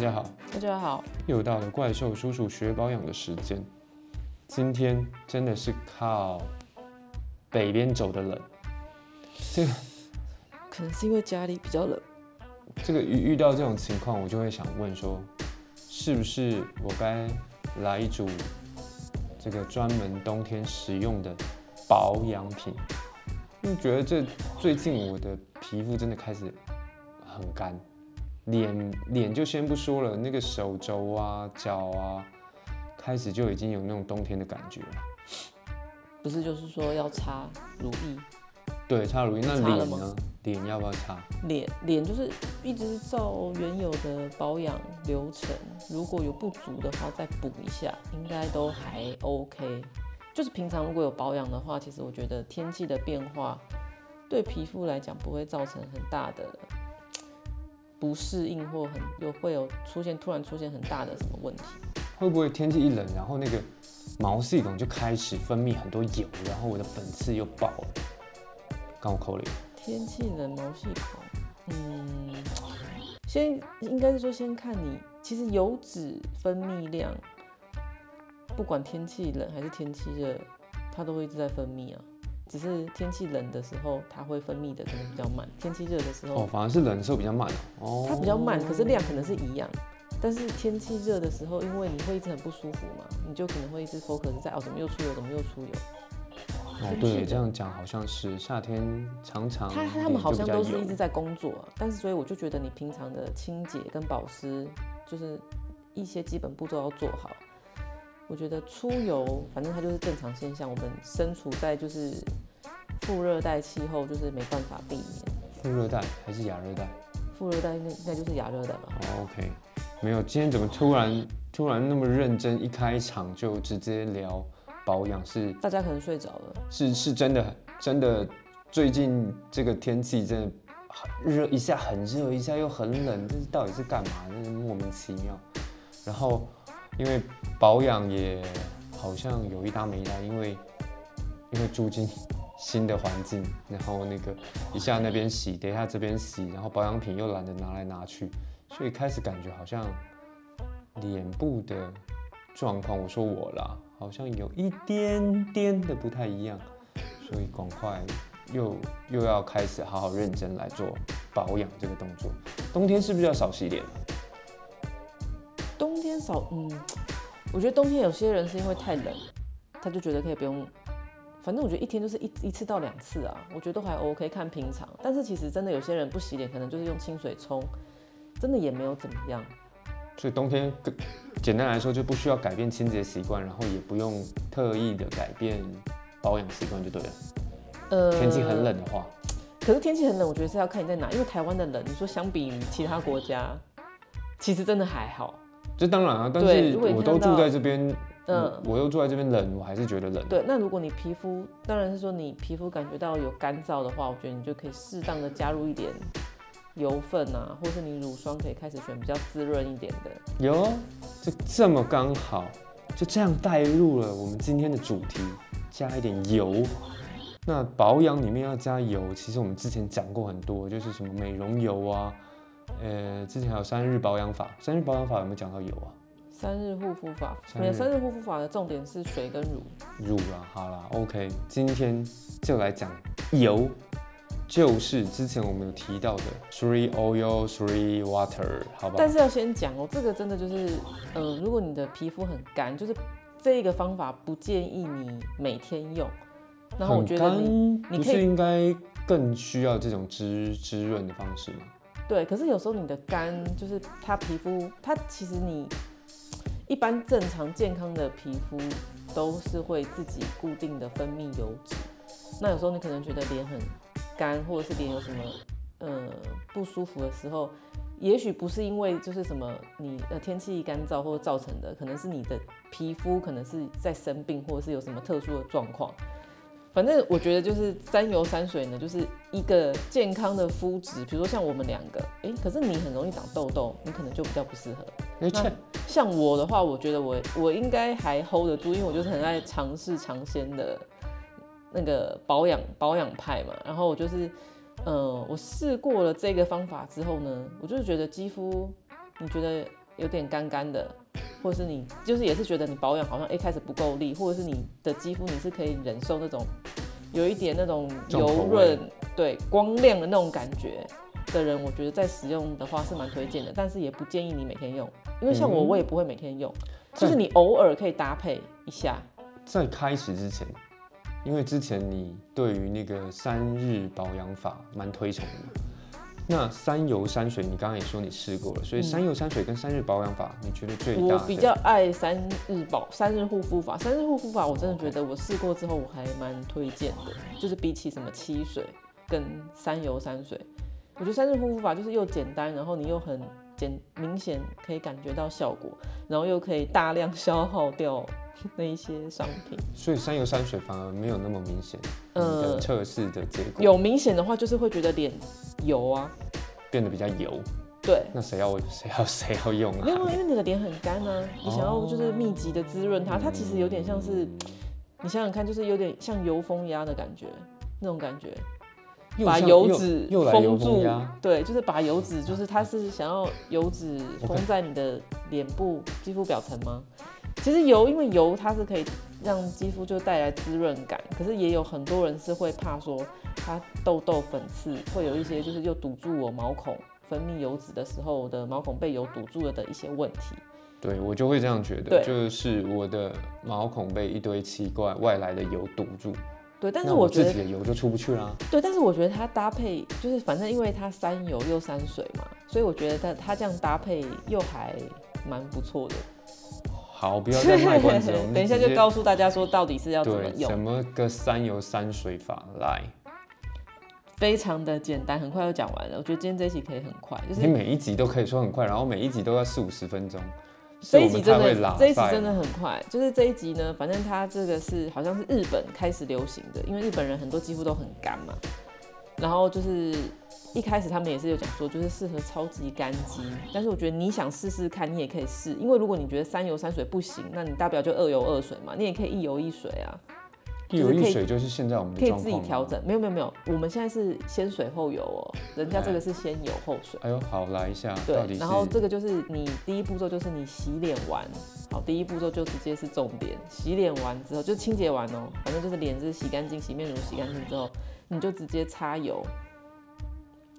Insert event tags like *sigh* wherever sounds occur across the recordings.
家好，大家好，又到了怪兽叔叔学保养的时间。今天真的是靠北边走的冷，这个可能是因为家里比较冷，这个遇遇到这种情况，我就会想问说，是不是我该来一组这个专门冬天使用的保养品？因为觉得这最近我的皮肤真的开始很干，脸脸就先不说了，那个手肘啊、脚啊，开始就已经有那种冬天的感觉了。不是就是说要擦乳液，对，擦乳液，那脸呢？脸要不要擦？脸脸就是一直照原有的保养流程，如果有不足的话再补一下，应该都还 OK。就是平常如果有保养的话，其实我觉得天气的变化对皮肤来讲不会造成很大的不适应或很又会有出现突然出现很大的什么问题。会不会天气一冷，然后那个毛细孔就开始分泌很多油，然后我的粉刺又爆了？刚我扣了一个。天气冷毛细孔，嗯，先应该是说先看你，其实油脂分泌量，不管天气冷还是天气热，它都会一直在分泌啊。只是天气冷的时候，它会分泌的可能比较慢；天气热的时候，哦，反而是冷的时候比较慢哦。它比较慢，可是量可能是一样。但是天气热的时候，因为你会一直很不舒服嘛，你就可能会一直 focus 在哦，怎么又出油，怎么又出油。哦，对，这样讲好像是夏天常常他他脸们好像都是一直在工作、啊，但是所以我就觉得你平常的清洁跟保湿，就是一些基本步骤要做好。我觉得出游，反正它就是正常现象。我们身处在就是副热带气候，就是没办法避免。副热带还是亚热带？副热带应该应该就是亚热带吧？哦，OK，没有，今天怎么突然突然那么认真，一开场就直接聊保养是大家可能睡着了。是是真的真的，最近这个天气真的很热，一下很热，一下又很冷，这是到底是干嘛？真是莫名其妙。然后因为保养也好像有一搭没一搭，因为因为住进新的环境，然后那个一下那边洗，等一下这边洗，然后保养品又懒得拿来拿去，所以开始感觉好像脸部的状况，我说我啦，好像有一点点的不太一样，所以赶快又又要开始好好认真来做保养这个动作。冬天是不是要少洗脸？少，嗯，我觉得冬天有些人是因为太冷，他就觉得可以不用，反正我觉得一天就是一一次到两次啊，我觉得都还 OK，看平常。但是其实真的有些人不洗脸，可能就是用清水冲，真的也没有怎么样。所以冬天更简单来说就不需要改变清洁习惯，然后也不用特意的改变保养习惯就对了。呃，天气很冷的话，可是天气很冷，我觉得是要看你在哪，因为台湾的冷，你说相比其他国家，其实真的还好。这当然啊，但是我都住在这边，嗯嗯，我又住在这边冷，我还是觉得冷。对，那如果你皮肤，当然是说你皮肤感觉到有干燥的话，我觉得你就可以适当的加入一点油分啊，或是你乳霜可以开始选比较滋润一点的。有，就这么刚好，就这样带入了我们今天的主题，加一点油。那保养里面要加油，其实我们之前讲过很多，就是什么美容油啊，呃，之前还有三日保养法，三日保养法有没有讲到油啊？三日护肤法，没有三日护肤法的重点是水跟乳。乳啊，好啦，OK，今天就来讲油，就是之前我们有提到的 three oil three water，好吧？但是要先讲哦，这个真的就是，呃，如果你的皮肤很干，就是这个方法不建议你每天用。然后我很觉得你可以是应该更需要这种滋滋润的方式吗？对，可是有时候你的干就是它皮肤，它其实你一般正常健康的皮肤都是会自己固定的分泌油脂。那有时候你可能觉得脸很干，或者是脸有什么呃不舒服的时候，也许不是因为就是什么你呃天气干燥或者造成的，可能是你的皮肤可能是在生病，或者是有什么特殊的状况。反正我觉得就是三油三水呢，就是一个健康的肤质。比如说像我们两个，哎、可是你很容易长痘痘，你可能就比较不适合。没错，像我的话，我觉得我我应该还 hold 得住，因为我就是很爱尝试尝鲜的那个保养保养派嘛。然后我就是，呃，我试过了这个方法之后呢，我就是觉得肌肤，你觉得有点干干的，或者是你就是也是觉得你保养好像一开始不够力，或者是你的肌肤你是可以忍受那种有一点那种油润、对光亮的那种感觉的人，我觉得在使用的话是蛮推荐的，但是也不建议你每天用，因为像我嗯我也不会每天用，在就是你偶尔可以搭配一下。在开始之前，因为之前你对于那个三日保养法蛮推崇的嘛，那三油三水你刚刚也说你试过了，所以三油三水跟三日保养法，你觉得最大我比较爱三日保三日护肤法，三日护肤法我真的觉得我试过之后我还蛮推荐的，就是比起什么七水跟三油三水，我觉得三日护肤法就是又简单，然后你又很简明显可以感觉到效果，然后又可以大量消耗掉那一些商品。所以山油山水反而没有那么明显，你呃测试的结果有明显的话，就是会觉得脸油啊，变得比较油，对。那谁要谁要谁要用没有啊，啊？因为你的脸很干啊，你想要就是密集的滋润它，它其实有点像是，你想想看，就是有点像油封压的感觉，那种感觉，把油脂封住，，对，就是把油脂，就是它是想要油脂封在你的脸部肌肤表层吗？其实油，因为油它是可以让肌肤就带来滋润感，可是也有很多人是会怕说它痘痘粉刺会有一些就是又堵住我毛孔分泌油脂的时候，我的毛孔被油堵住了的一些问题。对我就会这样觉得，就是我的毛孔被一堆奇怪外来的油堵住，对，但是那我觉得己的油就出不去啦。对，但是我觉得它搭配就是反正因为它三油又三水嘛，所以我觉得它它这样搭配又还蛮不错的。好，不要再卖关子了，*laughs* 我们等一下就告诉大家说到底是要怎么，用怎，么个三油三水法来？非常的简单，很快就讲完了。我觉得今天这一期可以很快，就是你每一集都可以说很快，然后每一集都要四五十分钟，这一集真的这一集真的很快，就是这一集呢，反正它这个是好像是日本开始流行的，因为日本人很多肌肤都很干嘛，然后就是一开始他们也是有讲说，就是适合超级干肌，但是我觉得你想试试看，你也可以试，因为如果你觉得三油三水不行，那你大不了就二油二水嘛，你也可以一油一水啊，一油就是可以一水就是现在我们的可以。自己调整。没有没有没有，我们现在是先水后油哦，人家这个哎是先油后水。哎呦，好来一下，对，然后这个就是你第一步骤就是你洗脸完，好，第一步骤就直接是重点，洗脸完之后就清洁完哦，反正就是脸是洗干净，洗面乳洗干净之后，你就直接擦油。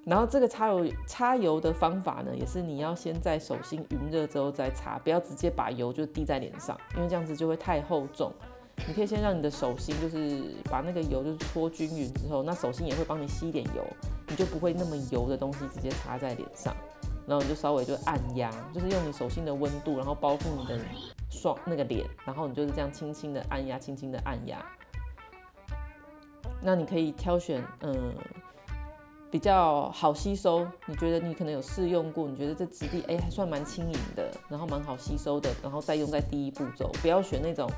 然后这个擦油擦油的方法呢，也是你要先在手心匀热之后再擦，不要直接把油就滴在脸上，因为这样子就会太厚重。你可以先让你的手心就是把那个油就是搓均匀之后，那手心也会帮你吸一点油，你就不会那么油的东西直接擦在脸上。然后你就稍微就按压，就是用你手心的温度，然后包覆你的双那个脸，然后你就是这样轻轻的按压，轻轻的按压。那你可以挑选嗯比较好吸收，你觉得你可能有试用过，你觉得这质地哎、还算蛮轻盈的，然后蛮好吸收的，然后再用在第一步骤，不要选那种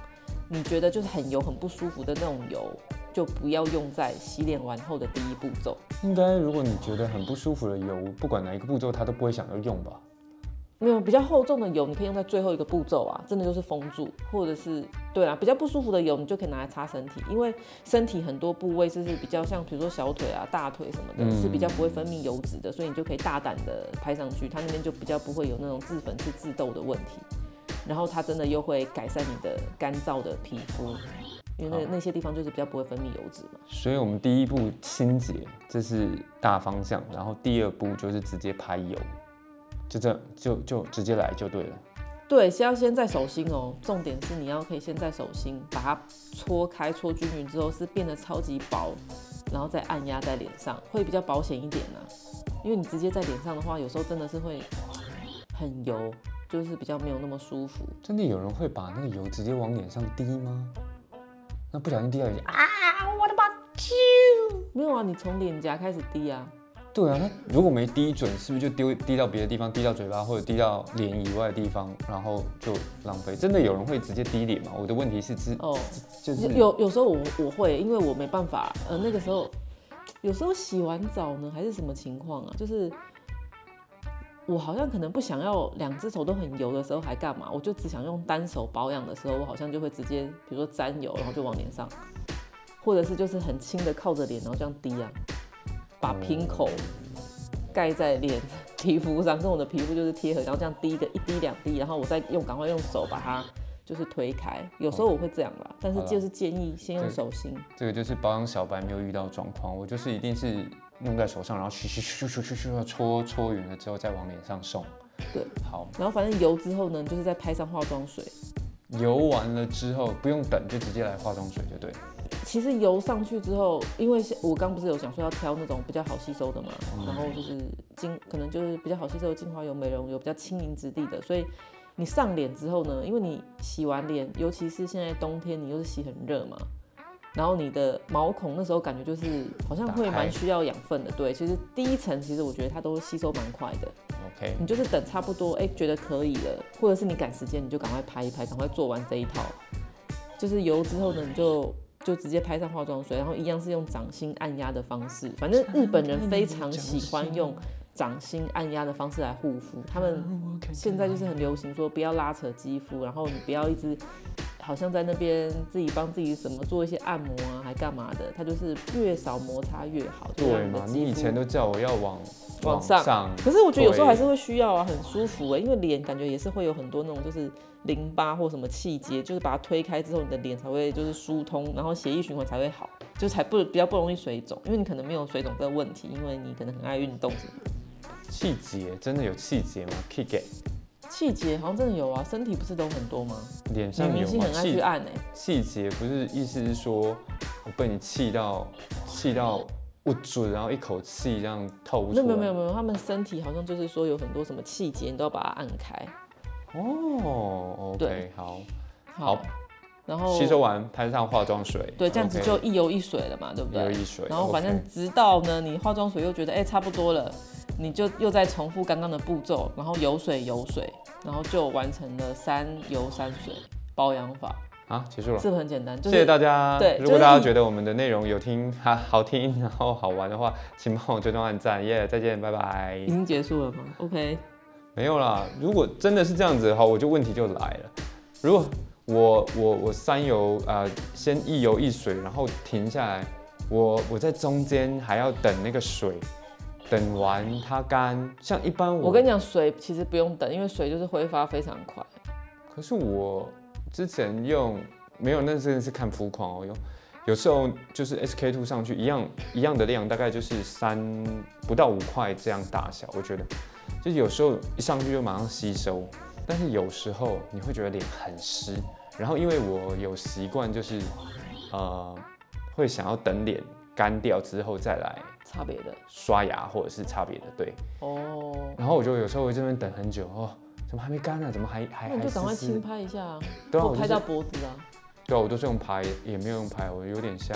你觉得就是很油很不舒服的那种油，就不要用在洗脸完后的第一步骤。应该，如果你觉得很不舒服的油，不管哪一个步骤，它都不会想要用吧？没有比较厚重的油，你可以用在最后一个步骤啊，真的就是封住，或者是对啊，比较不舒服的油，你就可以拿来擦身体，因为身体很多部位就是比较像，比如说小腿啊、大腿什么的，嗯是比较不会分泌油脂的，所以你就可以大胆的拍上去，它那边就比较不会有那种自粉刺、自痘的问题，然后它真的又会改善你的干燥的皮肤，因为那那些地方就是比较不会分泌油脂嘛。所以我们第一步清洁，这是大方向，然后第二步就是直接拍油，就这就就直接来就对了。对，是要先在手心哦。重点是你要可以先在手心把它搓开、搓均匀之后，是变得超级薄，然后再按压在脸上，会比较保险一点啊、因为你直接在脸上的话，有时候真的是会很油，就是比较没有那么舒服。真的有人会把那个油直接往脸上滴吗？那不小心滴到眼睛啊！没有啊，你从脸颊开始滴啊。对啊，那如果没滴准，是不是就丢滴到别的地方，滴到嘴巴或者滴到脸以外的地方，然后就浪费？真的有人会直接滴脸吗？我的问题是，是哦，就是有有时候我我会，因为我没办法，呃，那个时候有时候洗完澡呢，还是什么情况啊？就是我好像可能不想要两只手都很油的时候还干嘛？我就只想用单手保养的时候，我好像就会直接，比如说沾油，然后就往脸上，或者是就是很轻的靠着脸，然后这样滴啊，把瓶口盖在脸皮肤上，跟我的皮肤就是贴合，然后这样滴一个一滴两滴，然后我再用赶快用手把它就是推开。有时候我会这样啦，但是就是建议先用手心。这个就是保养小白没有遇到状况，我就是一定是弄在手上，然后咻咻咻咻咻咻搓搓匀了之后再往脸上送。对，好，然后反正油之后呢，就是再拍上化妆水。油完了之后不用等，就直接来化妆水就对。其实油上去之后，因为我刚不是有讲说要挑那种比较好吸收的嘛，然后就是精可能就是比较好吸收的精华油、美容油，比较轻盈质地的，所以你上脸之后呢，因为你洗完脸，尤其是现在冬天，你又是洗很热嘛。然后你的毛孔那时候感觉就是好像会蛮需要养分的，对，其实第一层其实我觉得它都吸收蛮快的。OK，你就是等差不多，哎，觉得可以了，或者是你赶时间，你就赶快拍一拍，赶快做完这一套。就是油之后呢，你就就直接拍上化妆水，然后一样是用掌心按压的方式。反正日本人非常喜欢用掌心按压的方式来护肤，他们现在就是很流行说不要拉扯肌肤，然后你不要一直。好像在那边自己帮自己什么做一些按摩啊，还干嘛的？它就是越少摩擦越好。对嘛？你以前都叫我要往往上，可是我觉得有时候还是会需要啊，很舒服哎，因为脸感觉也是会有很多那种就是淋巴或什么气结，就是把它推开之后，你的脸才会就是疏通，然后血液循环才会好，就才不比较不容易水肿。因为你可能没有水肿这个问题，因为你可能很爱运动什么。气结真的有气结吗？气节好像真的有啊，身体不是都很多吗？脸上有明星很爱去按哎。气节不是意思是说我被你气到气到不准，然后一口气这样透出来。没有没有没有，他们身体好像就是说有很多什么气节，你都要把它按开。哦，OK，好，好，然后吸收完拍上化妆水，对，这样子就一油一水了嘛，对不对？一油一水。然后反正直到呢，你化妆水又觉得哎差不多了。你就又在重复刚刚的步骤，然后油水油水，然后就完成了三油三水保养法。啊，结束了，是不是很简单？谢谢大家。对，如果大家觉得我们的内容有听哈好听，然后好玩的话，请帮我追踪按赞。耶，再见，拜拜。已经结束了吗？OK。没有啦，如果真的是这样子的话，我就问题就来了。如果我我我三油啊，先一油一水，然后停下来，我我在中间还要等那个水。等完它干，像一般我跟你讲，水其实不用等，因为水就是挥发非常快。可是我之前用没有，那真的是看肤况哦。有有时候就是 SK two 上去一样一样的量，大概就是三不到五块这样大小。我觉得就有时候一上去就马上吸收，但是有时候你会觉得脸很湿。然后因为我有习惯，就是呃会想要等脸干掉之后再来。擦别的刷牙或者是擦别的对哦，然后我就有时候会这边等很久哦，怎么还没干呢？怎么还还还？那就赶快轻拍一下啊，对啊，拍到脖子啊。对啊，我都是用拍，也没有用拍，我有点像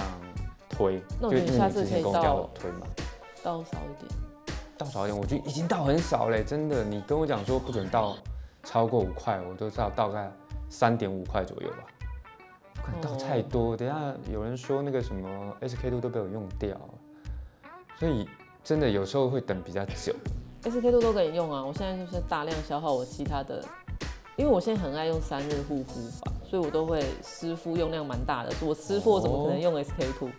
推。那我觉得你下次可以倒推嘛，倒少一点，倒少一点，我觉得已经倒很少嘞，真的。你跟我讲说不准倒超过五块，我都知道大概三点五块左右吧。倒太多，等下有人说那个什么 SK two 都被我用掉。所以真的有时候会等比较久，SK two 都可以用啊。我现在就是大量消耗我其他的，因为我现在很爱用三日护肤法，所以我都会湿敷用量蛮大的。我湿敷我怎么可能用 SK two？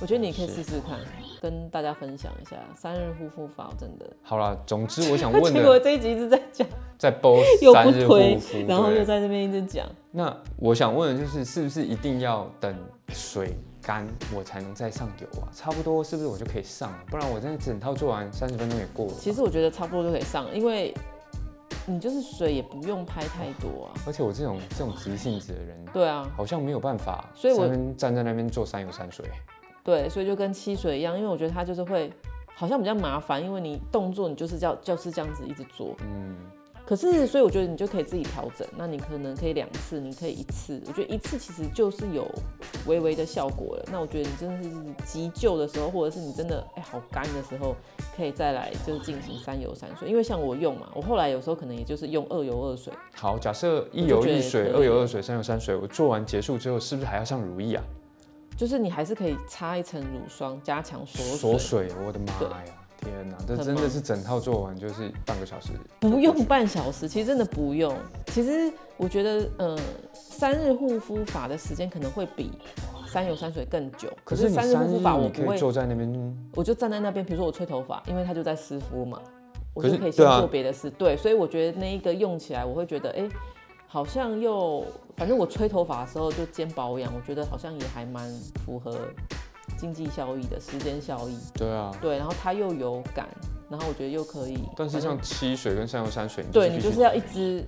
我觉得你可以试试看，跟大家分享一下三日护肤法，真的。好了，总之 *laughs* 我想问的，结果这一集一直在讲，在播三日护肤，然后又在那边一直讲。那我想问的就是，是不是一定要等水？干我才能再上油啊，差不多是不是我就可以上了？不然我真的整套做完三十分钟也过了。其实我觉得差不多就可以上，因为你就是水也不用拍太多啊。而且我这种这种急性子的人，对啊，好像没有办法，所以我站在那边做三油三水。对，所以就跟七水一样，因为我觉得它就是会好像比较麻烦，因为你动作你就是叫就是这样子一直做，嗯。可是，所以我觉得你就可以自己调整。那你可能可以两次，你可以一次。我觉得一次其实就是有微微的效果了。那我觉得你真的是急救的时候，或者是你真的哎好干的时候，可以再来就是进行三油三水。因为像我用嘛，我后来有时候可能也就是用二油二水。好，假设一油一水、二油二水、三油三水，我做完结束之后，是不是还要上如意啊？就是你还是可以擦一层乳霜，加强锁水。锁水，我的妈呀！天哪，这真的是整套做完就是半个小时，不用半小时，其实真的不用。其实我觉得，嗯，三日护肤法的时间可能会比三油三水更久。可是三日护肤法我不会，坐在那边，我就站在那边，比如说我吹头发，因为它就在湿敷嘛，我就是可以先做别的事。对，所以我觉得那一个用起来，我会觉得，哎、好像又，反正我吹头发的时候就兼保养，我觉得好像也还蛮符合经济效益的，时间效益。对啊。对，然后它又有感，然后我觉得又可以，但是像七水跟山油山水，对你就是要一支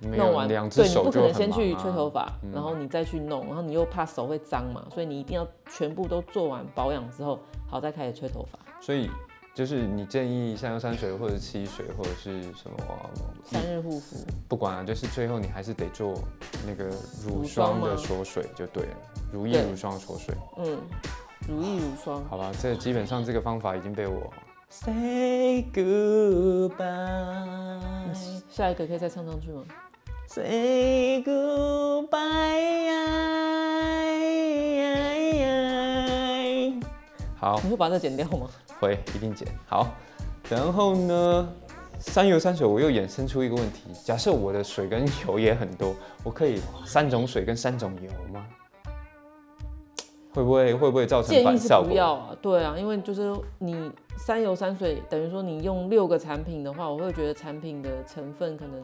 弄完，两只对你不可能先去吹头发，然后你再去弄，然后你又怕手会脏嘛，所以你一定要全部都做完保养之后，好再开始吹头发。所以就是你建议像用山水或者七水或者是什么，三日护肤，不管啊，就是最后你还是得做那个乳乳霜霜的吗锁水就对了，乳液乳霜锁水。嗯，乳液乳霜，好吧，这基本上这个方法已经被我 say goodbye。下一个可以再唱上去吗？Say goodbye。好，你会把这剪掉吗？会一定剪。好，然后呢，三油三水我又衍生出一个问题：假设我的水跟油也很多，我可以三种水跟三种油吗？会不会会不会造成反效果？不要啊，对啊，因为就是你三油三水，等于说你用六个产品的话，我会觉得产品的成分可能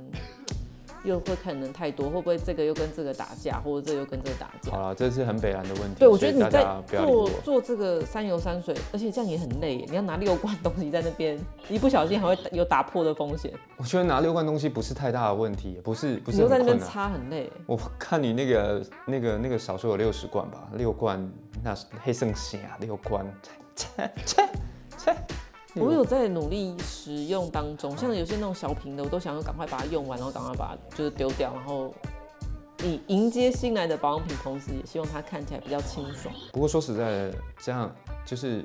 又会可能太多，会不会这个又跟这个打架，或者这个又跟这个打架？好了，这是很北蓝的问题。对，我觉得你在。做做这个山油山水，而且这样也很累，你要拿六罐东西在那边，一不小心还会有打破的风险，我觉得拿六罐东西不是太大的问题，不是不你又在那边。擦很累。我看你那个那个那个少说有六十罐吧，六罐那是黑圣血啊，六罐，切切切。我有在努力使用当中，像有些那种小瓶的，我都想要赶快把它用完，然后赶快把它就是丢掉，然后以迎接新来的保养品，同时也希望它看起来比较清爽。不过说实在的，这样就是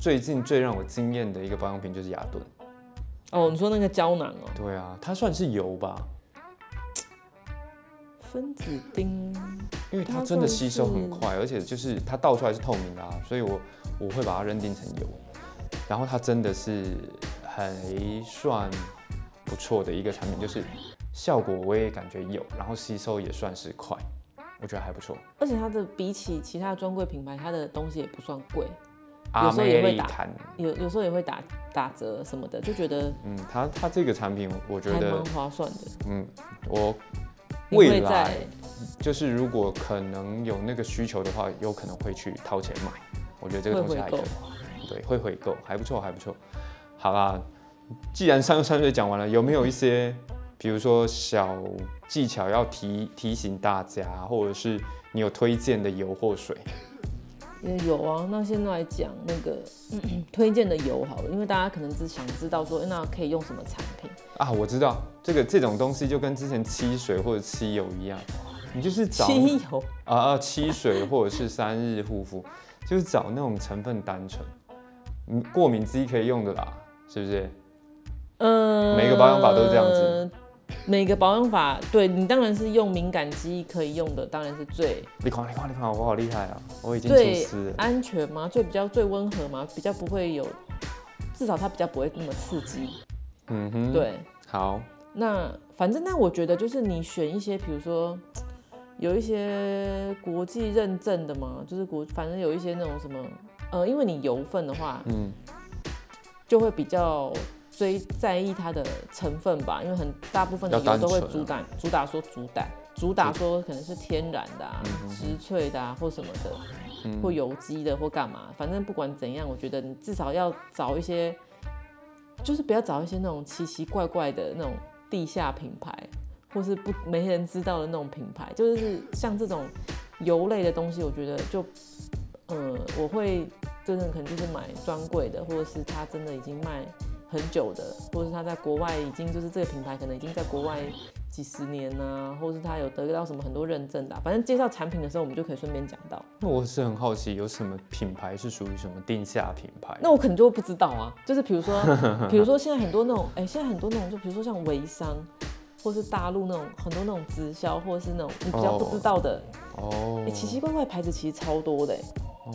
最近最让我惊艳的一个保养品就是雅顿。哦，你说那个胶囊哦，对啊，它算是油吧，分子丁，因为它真的吸收很快，而且就是它倒出来是透明的啊，所以我我会把它认定成油。然后它真的是还算不错的一个产品，就是效果我也感觉有，然后吸收也算是快，我觉得还不错。而且它的比起其他专柜品牌，它的东西也不算贵，有阿时候也会打有有时候也会打打折什么的，就觉得嗯，它它这个产品，我觉还得蛮划算的。嗯，我未来就是如果可能有那个需求的话，有可能会去掏钱买。我觉得这个东西还可以，对，会回购，还不错，还不错。好啦，既然三三水讲完了，有没有一些比如说小技巧要提提醒大家，或者是你有推荐的油或水？也有啊，那现在来讲那个、嗯 *clears throat* 推荐的油好了，因为大家可能只想知道说，那可以用什么产品？啊，我知道这个这种东西就跟之前七水或者七油一样，你就是找汽油，啊啊七水或者是三日护肤，就是找那种成分单纯，嗯，过敏肌可以用的啦，是不是？嗯，每个保养法都是这样子。每个保养法，对你当然是用敏感肌可以用的，当然是最你看你看你看，我好厉害啊！我已经出最师了。安全嘛，最比较最温和嘛，比较不会有，至少它比较不会那么刺激。嗯哼，，对，好，那反正那我觉得就是你选一些，比如说有一些国际认证的嘛，就是国反正有一些那种什么，呃，因为你油分的话，嗯，就会比较追在意它的成分吧，因为很大部分的油都会主打主打说主打主打说可能是天然的啊、嗯植萃的啊或什么的，嗯。或有机的或干嘛，反正不管怎样，我觉得你至少要找一些，就是不要找一些那种奇奇怪怪的那种地下品牌，或是不没人知道的那种品牌，就是像这种油类的东西，我觉得就，呃，我会真的可能就是买专柜的，或者是他真的已经卖很久的，或者是他在国外已经就是这个品牌可能已经在国外几十年呐、或者是他有得到什么很多认证的、反正介绍产品的时候，我们就可以顺便讲到。那我是很好奇，有什么品牌是属于什么定下品牌？那我可能就不知道啊，就是比如说，*laughs* 比如说现在很多那种，哎、现在很多那种，就比如说像微商，或是大陆那种很多那种直销，或者是那种你比较不知道的，哦、奇奇怪怪牌子其实超多的、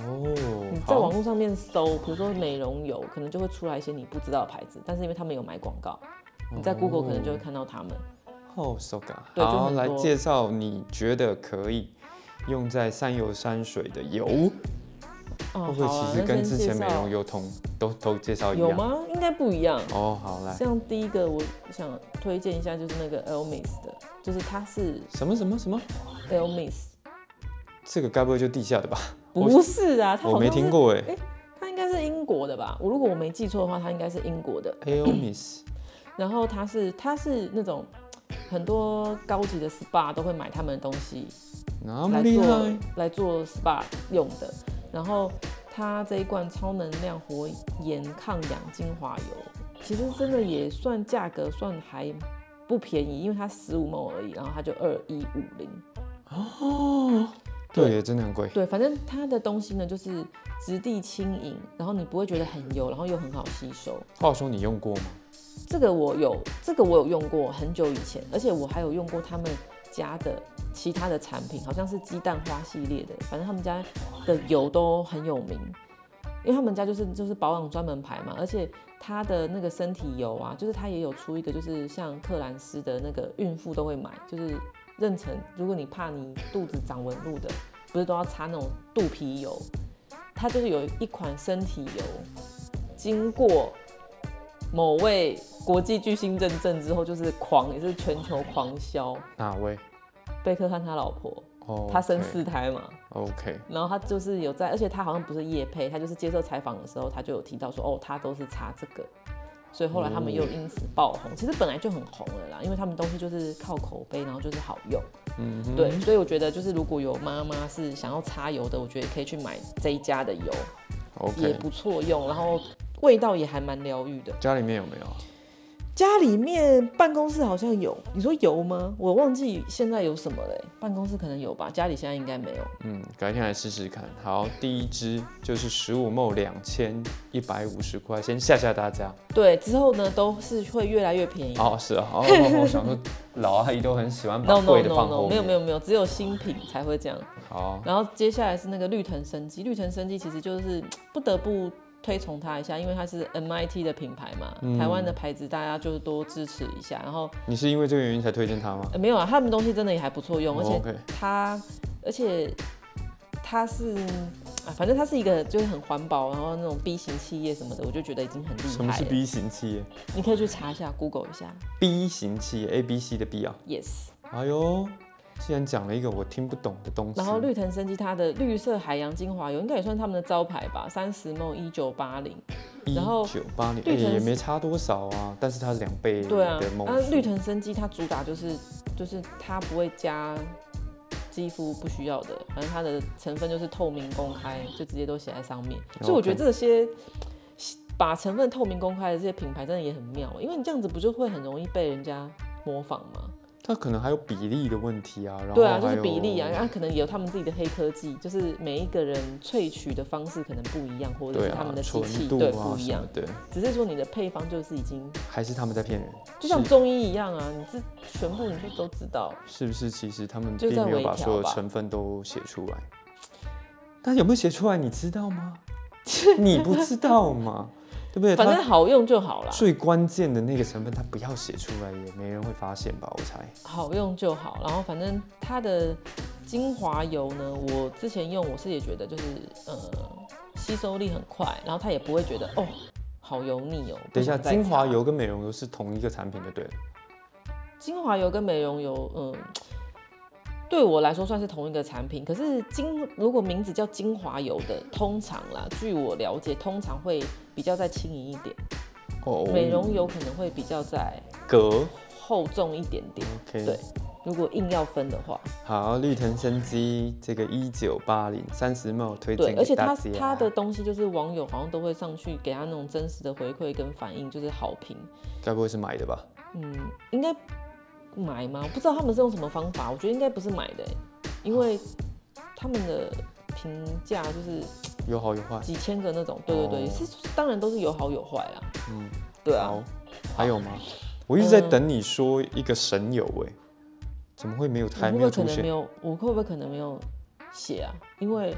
哦，你在网好，络上面搜，比如说美容油，可能就会出来一些你不知道的牌子，但是因为他们有买广告，你在 Google 可能就会看到他们。哦，so ga，对就好，来多介绍你觉得可以用在山油山水的油，哦，会不会好啊其实跟先之前美容油同都都介绍一样？有吗？应该不一样。哦，好来，像第一个，我想推荐一下，就是那个 Elmis 的，就是它是什么什么什么？Elmis，这个该不会就地下的吧？我不是啊，他我没听过哎。他应该是英国的吧？我如果我没记错的话，他应该是英国的。Aomis *clears throat* 然后他是他是那种很多高级的 SPA 都会买他们的东西来做来做 SPA 用的。然后他这一罐超能量活颜抗氧精华油，其实真的也算价格算还不便宜，因为它十五毛而已，然后它就二一五零。哦，对耶，真的很贵。对，反正它的东西呢就是质地轻盈，然后你不会觉得很油，然后又很好吸收。话说你用过吗？这个我有，这个我有用过很久以前，而且我还有用过他们家的其他的产品，好像是鸡蛋花系列的，反正他们家的油都很有名，因为他们家就是就是保养专门牌嘛，而且它的那个身体油啊，就是它也有出一个，就是像克兰斯的那个孕妇都会买，就是妊娠，如果你怕你肚子长纹路的，不是都要擦那种肚皮油，它就是有一款身体油，经过某位国际巨星认证之后，就是狂，也是全球狂销。哪位？贝克汉他老婆，哦，他生四胎嘛，OK，然后他就是有在，而且他好像不是叶配，他就是接受采访的时候，他就有提到说，哦，他都是擦这个，所以后来他们又因此爆红。其实本来就很红了啦，因为他们东西就是靠口碑，然后就是好用。嗯哼，对，所以我觉得就是如果有妈妈是想要擦油的，我觉得可以去买这一家的油，也不错用，然后味道也还蛮疗愈的。家里面有没有？家里面办公室好像有，你说有吗？我忘记现在有什么嘞。办公室可能有吧，家里现在应该没有。嗯，改天来试试看。好，第一支就是十五梦两千一百五十块，先吓吓大家。对，之后呢都是会越来越便宜。哦，是啊，哦，哦我想说 *laughs* 老阿姨都很喜欢把贵的 no 放 no，没有没有没有，只有新品才会这样。好，然后接下来是那个绿藤生机，绿藤生机其实就是不得不推崇它一下，因为它是 MIT 的品牌嘛，嗯台湾的牌子大家就多支持一下。然后、你是因为这个原因才推荐它吗？呃没有啊，他们东西真的也还不错用，而且它，而且它是啊，反正它是一个就是很环保，然后那种 B 型企业什么的，我就觉得已经很厉害了。什么是 B 型企业你可以去查一下，Google 一下。？B 型企业，A B C 的 B 啊。Yes。哎呦，既然讲了一个我听不懂的东西，然后绿藤生机它的绿色海洋精华油应该也算他们的招牌吧，三十 ml 一九八零。一然后九八年，哎绿藤也没差多少啊，但是它是两倍对啊那绿藤生机它主打就是就是它不会加肌肤不需要的，反正它的成分就是透明公开，就直接都写在上面。所以我觉得这些把成分透明公开的这些品牌真的也很妙，因为你这样子不就会很容易被人家模仿吗？它可能还有比例的问题啊，然后对啊，就是比例啊，然后可能也有他们自己的黑科技，就是每一个人萃取的方式可能不一样，或者是他们的机纯器对不一样什么，的，只是说你的配方就是已经还是他们在骗人，就像中医一样啊，你这全部你就都知道。是不是？其实他们并没有把所有成分都写出来，但有没有写出来，你知道吗？*laughs* 你不知道吗？对不对？反正好用就好啦，最关键的那个成分，它不要写出来，也没人会发现吧？我猜。好用就好。然后反正它的精华油呢，我之前用我是也觉得就是呃吸收力很快，然后它也不会觉得哦好油腻哦。等一下，精华油跟美容油是同一个产品就对了。精华油跟美容油，嗯，对我来说算是同一个产品。可是精如果名字叫精华油的，通常啦，据我了解，通常会比较再轻盈一点，哦美容油可能会比较再格厚重一点点。OK，对如果硬要分的话，好，绿藤生机这个一九八零三十 ml 推对，荐而且它。它的东西就是网友好像都会上去给他那种真实的回馈跟反应，就是好评。该不会是买的吧？嗯，应该买吗？我不知道他们是用什么方法，我觉得应该不是买的欸，因为他们的评价就是有好有坏。几千个那种，对对对，哦是当然都是有好有坏啦。嗯，对啊，好，还有吗？我一直在嗯等你说一个神游哎、怎么会没有？我还会不会可没有出现？能没有？我会不会可能没有写啊？因为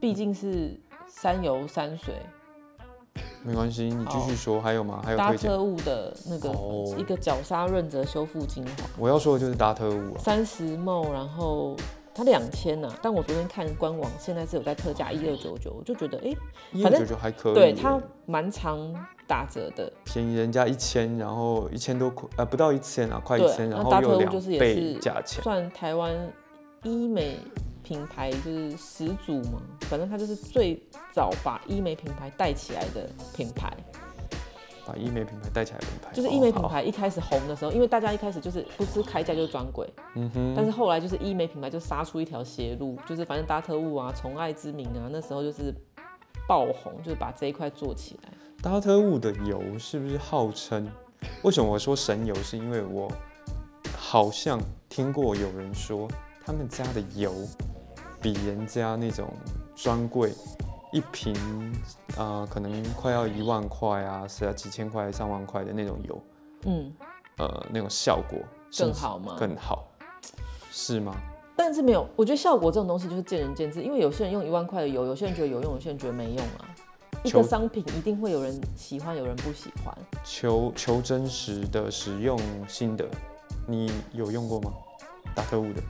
毕竟是山游山水没关系，你继续说。还有吗？还有搭推荐？特务的那个哦一个角鲨润泽修复精华，我要说的就是达特务啊。三十 ml，然后它两千呐，但我昨天看官网，现在是有在特价一二九九，我就觉得哎、一二九九还可以耶，对它蛮常打折的。便宜人家一千，然后一千多块，呃，不到一千啊，快一千，然后又两就是也倍是价钱。算台湾医美品牌就是始祖嘛，反正它就是最早把医美品牌带起来的品牌。把医美品牌带起来的品牌，就是医美品牌一开始红的时候，因为大家一开始就是不是开价就是专柜，嗯哼，但是后来就是医美品牌就杀出一条邪路，就是反正搭特务啊、宠爱之名啊，那时候就是爆红，就是把这一块做起来。达特务的油是不是号称？为什么我说神油？是因为我好像听过有人说，他们家的油比人家那种专柜一瓶，呃，可能快要一万块啊，是啊，几千块、上万块的那种油，嗯，呃，那种效果更好吗？更好，是吗？但是没有，我觉得效果这种东西就是见仁见智，因为有些人用一万块的油，有些人觉得有用，有些人觉得没用啊。一个商品一定会有人喜欢，有人不喜欢。求求真实的使用心得，你有用过吗？打特务的。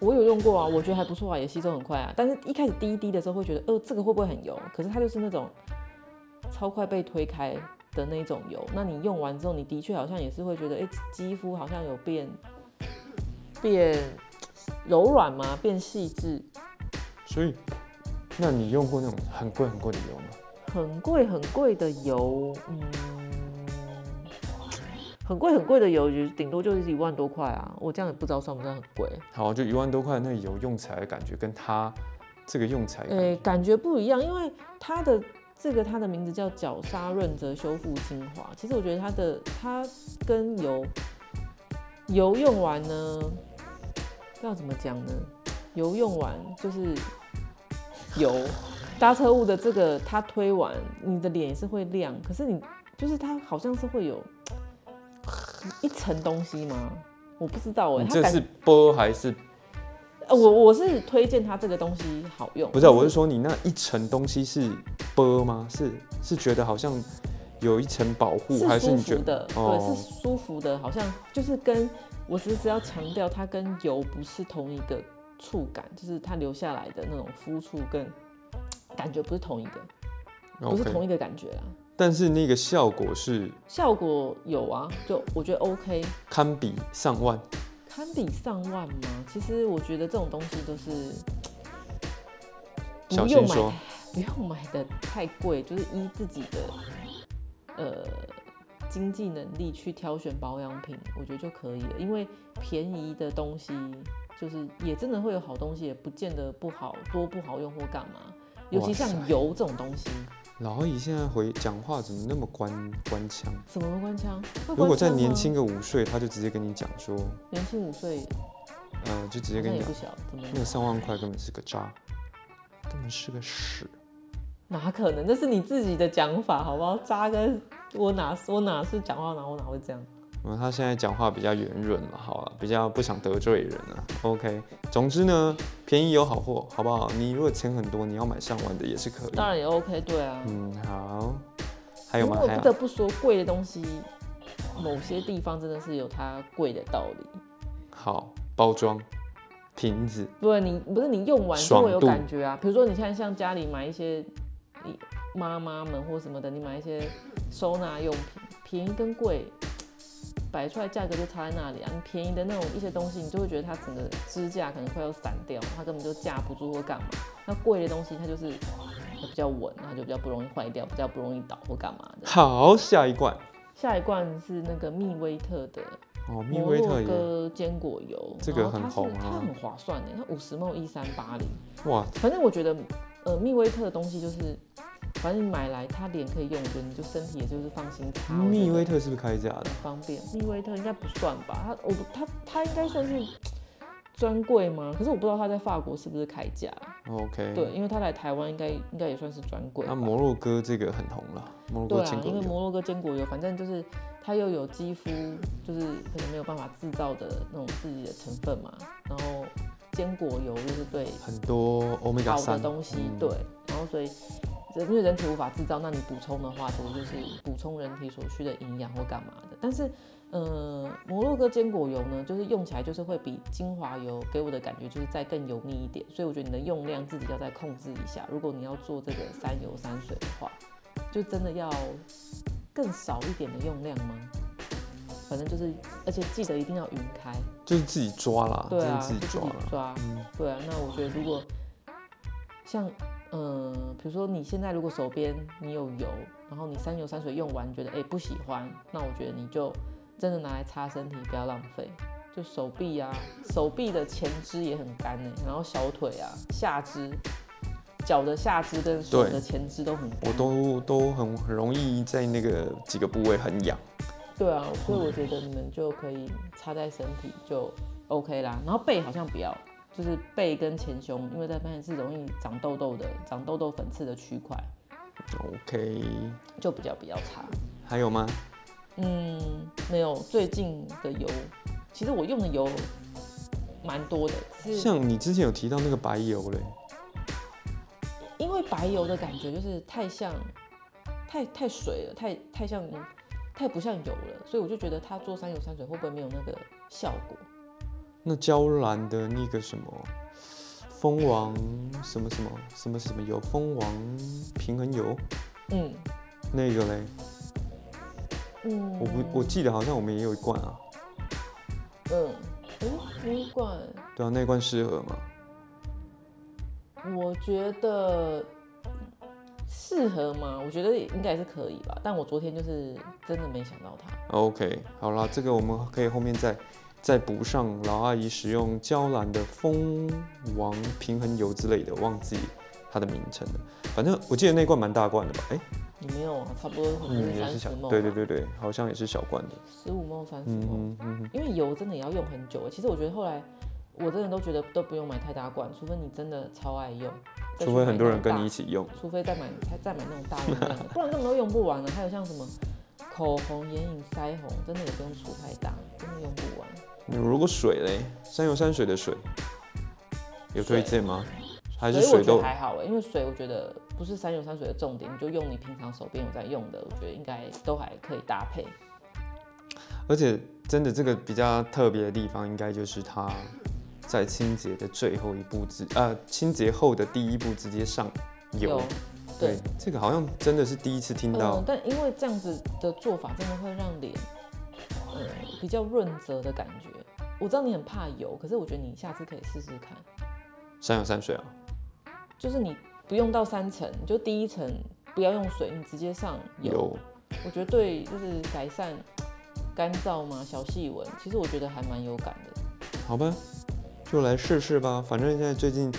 我有用过啊，我觉得还不错啊，也吸收很快啊。但是一开始滴一滴的时候会觉得，呃，这个会不会很油？可是它就是那种超快被推开的那种油。那你用完之后，你的确好像也是会觉得，哎、肌肤好像有变变柔软吗？变细致？所以，那你用过那种很贵很贵的油吗？很贵很贵的油，嗯，很贵很贵的油，就顶多就是一万多块啊。我这样也不知道算不算很贵。好，就一万多块那油用起来的感觉，跟它这个用起来哎感诶、觉，感觉不一样，因为它的这个它的名字叫角鲨润泽修复精华。其实我觉得它的它跟油油用完呢，要怎么讲呢？油用完就是油，搭车物的这个它推完，你的脸也是会亮，可是你就是它好像是会有一层东西吗？我不知道哎、这是波还是呃我我是推荐它这个东西好用，不是啊？我是说你那一层东西是波吗？是是觉得好像有一层保护，还是觉得对，是舒服的，好像就是跟我只是要强调，它跟油不是同一个触感，就是它留下来的那种肤触跟感觉不是同一个，不是同一个感觉啊。但是那个效果是效果有啊，就我觉得 OK，堪比上万。堪比上万吗？其实我觉得这种东西都是小不用买心说，不用买的太贵，就是依自己的呃经济能力去挑选保养品，我觉得就可以了。因为便宜的东西就是也真的会有好东西，也不见得不好，多不好用或干嘛。尤其像油这种东西，老阿姨现在回讲话怎么那么官官腔？怎么会官腔？如果再年轻个五岁，他就直接跟你讲说，年轻五岁，呃，就直接跟你讲，那个上万块根本是个渣，根本是个屎。哪可能？那是你自己的讲法，好不好？渣跟我哪我哪是讲话哪我哪会这样？嗯，他现在讲话比较圆润了，好了，比较不想得罪人啊。OK，总之呢，便宜有好货，好不好？你如果钱很多，你要买上万的也是可以。当然也 OK，对啊。嗯，好，还有吗？不得不说，贵的东西，某些地方真的是有它贵的道理。好，包装瓶子，不然你不是你用完就会有感觉啊。比如说你现在像家里买一些你妈妈们或什么的，你买一些收纳用品，便宜跟贵摆出来价格就差在那里啊。你便宜的那种一些东西，你就会觉得它整个支架可能快要散掉，它根本就架不住或干嘛。那贵的东西它就是比较稳，它就比较不容易坏掉，比较不容易倒或干嘛的。好，下一罐下一罐是那个密威特的哦，蜜摩洛威特也，哥坚果油，这个很红啊它很划算的，它五十 ml 一三八零。哇，反正我觉得，呃，密威特的东西就是，反正你买来它脸可以用，我觉得你就身体也就是放心擦。我觉得蜜威特是不是开价的很？方便，蜜威特应该不算吧？它我不它它应该算是专柜吗？可是我不知道它在法国是不是开价。OK，对，，因为它来台湾应该应该也算是专柜吧。那摩洛哥这个很红了，摩洛对啊，哥坚果油，因为摩洛哥坚果油，反正就是它又有肌肤就是可能没有办法制造的那种自己的成分嘛，然后坚果油就是对很多 omega 好的东西，嗯对，然后所以人因为人体无法制造，那你补充的话，其实就是补充人体所需的营养或干嘛的。但是呃，摩洛哥坚果油呢，就是用起来就是会比精华油给我的感觉就是再更油腻一点，所以我觉得你的用量自己要再控制一下。如果你要做这个三油三水的话，就真的要更少一点的用量吗？反正就是，而且记得一定要匀开。就是自己抓啦，对啊，自己抓抓。嗯，对啊，那我觉得如果像嗯，比如说你现在如果手边你有油，然后你三油三水用完，觉得哎、不喜欢，那我觉得你就真的拿来擦身体，不要浪费。就手臂啊，手臂的前肢也很干哎，然后小腿啊、下肢、脚的下肢跟手的前肢都很干。我都都很很容易在那个几个部位很痒。对啊，所以我觉得你们就可以擦在身体就 OK 啦。然后背好像不要，就是背跟前胸，因为在发现是容易长痘痘的、长痘痘粉刺的区块，OK，就比较比较差。还有吗？嗯，没有，最近的油，其实我用的油蛮多的，像你之前有提到那个白油嘞，因为白油的感觉就是太像，太太水了，太太像，太不像油了，所以我就觉得它做三油三水会不会没有那个效果？那娇兰的那个什么蜂王什么什么什么什么油，蜂王平衡油嗯那个嘞，嗯，我不我记得好像我们也有一罐啊，嗯，哎，那一罐，对啊，那一罐适合吗？我觉得适合吗？我觉得应该是可以吧，但我昨天就是真的没想到它。OK，好啦，这个我们可以后面再再补上老阿姨使用娇兰的蜂王平衡油之类的，忘记它的名称了。反正我记得那罐蛮大罐的吧？哎、你没有啊？差不多嗯，也是小对对对对，好像也是小罐的。十五梦三十嗯梦。嗯嗯，因为油真的也要用很久。其实我觉得后来我真的都觉得都不用买太大罐，除非你真的超爱用，除非很多人跟你一起用。除非再买再再买那种大容量的，*laughs* 不然根本都用不完了。还有像什么口红、眼影、腮红，真的也不用出太大，真的用不完。你如果水嘞，山油山水的水有推荐吗？还是水都还好哎，因为水我觉得不是山油山水的重点，你就用你平常手边有在用的，我觉得应该都还可以搭配。而且真的这个比较特别的地方，应该就是它在清洁的最后一步直呃清洁后的第一步直接上油有。对对，这个好像真的是第一次听到嗯，。但因为这样子的做法，真的会让脸，呃，比较润泽的感觉。我知道你很怕油，可是我觉得你下次可以试试看，山油山水啊，就是你不用到三层，你就第一层不要用水，你直接上油。有我觉得对，就是改善干燥嘛，小细纹，其实我觉得还蛮有感的。好吧，就来试试吧。反正现在最近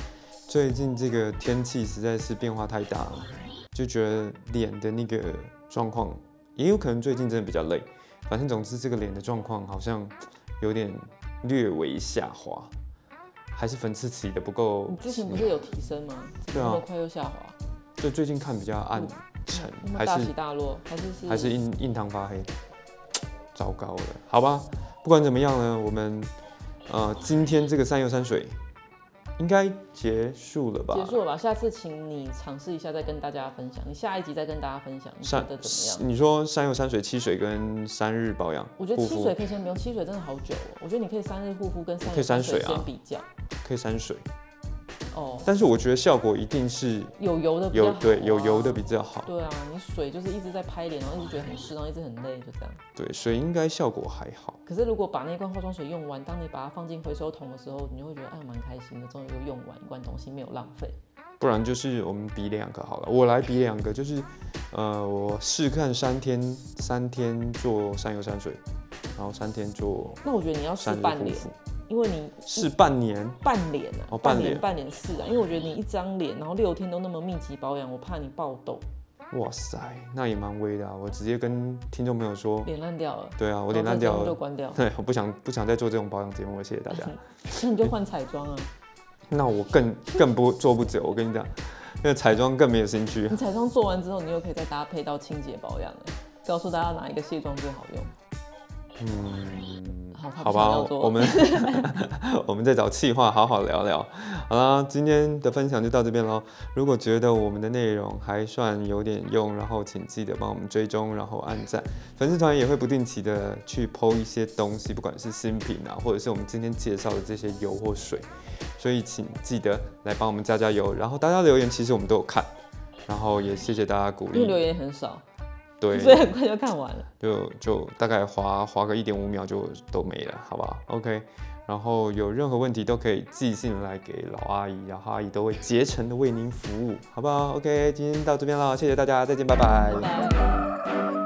最近这个天气实在是变化太大了，就觉得脸的那个状况，也有可能最近真的比较累。反正总之这个脸的状况好像有点略微下滑，还是粉刺起的不够你之前不是有提升吗？怎对啊么那么快又下滑？就最近看比较暗沉，还是起大落，还是是还是印印堂发黑，糟糕了，好吧，不管怎么样呢，我们呃今天这个三油山水应该结束了吧？结束了吧？下次请你尝试一下，再跟大家分享。你下一集再跟大家分享，你觉山得怎么样？你说山有山水七水跟三日保养，我觉得七水可以先不用，七水真的好久哦。我觉得你可以三日护肤跟三可以日水山水啊先比较。可以山水，哦，但是我觉得效果一定是有油的比较好。对有油的比较好，对啊，你水就是一直在拍脸，然后一直觉得很湿，然后一直很累，就这样。对水应该效果还好。可是如果把那罐化妆水用完，当你把它放进回收桶的时候，你就会觉得哎蛮开心的，终于又用完一罐东西，没有浪费。不然就是我们比两个好了，我来比两个，就是呃，我试看三天，三天做山油山水，然后三天做那我觉得你要试半脸，护肤，因为你试半年，半年啊，哦半年半脸半脸试啊，因为我觉得你一张脸，然后六天都那么密集保养，我怕你爆痘，哇塞，那也蛮威的啊！我直接跟听众朋友说，脸烂掉了，对啊，我脸烂掉了，就关掉，对，*laughs* 我不想不想再做这种保养节目了，谢谢大家。*laughs* 那你就换彩妆啊，那我更 *laughs* 更不做不久，我跟你讲，因为彩妆更没有兴趣你。彩妆做完之后，你又可以再搭配到清洁保养了，告诉大家哪一个卸妆最好用。嗯，好，好吧我们 *laughs* *laughs* 我们再找气话好好聊聊。好啦，今天的分享就到这边喽。如果觉得我们的内容还算有点用，然后请记得帮我们追踪，然后按赞。粉丝团也会不定期的去剖一些东西，不管是新品啊，或者是我们今天介绍的这些油或水，所以请记得来帮我们加加油。然后大家留言其实我们都有看，然后也谢谢大家鼓因为留励。言很少，对，*laughs* 所以很快就看完了。就就大概划划个一点五秒就都没了，好不好？OK，然后有任何问题都可以寄信来给老阿姨，然后阿姨都会竭诚的为您服务，好不好？OK，今天到这边了，谢谢大家，再见，拜拜拜拜。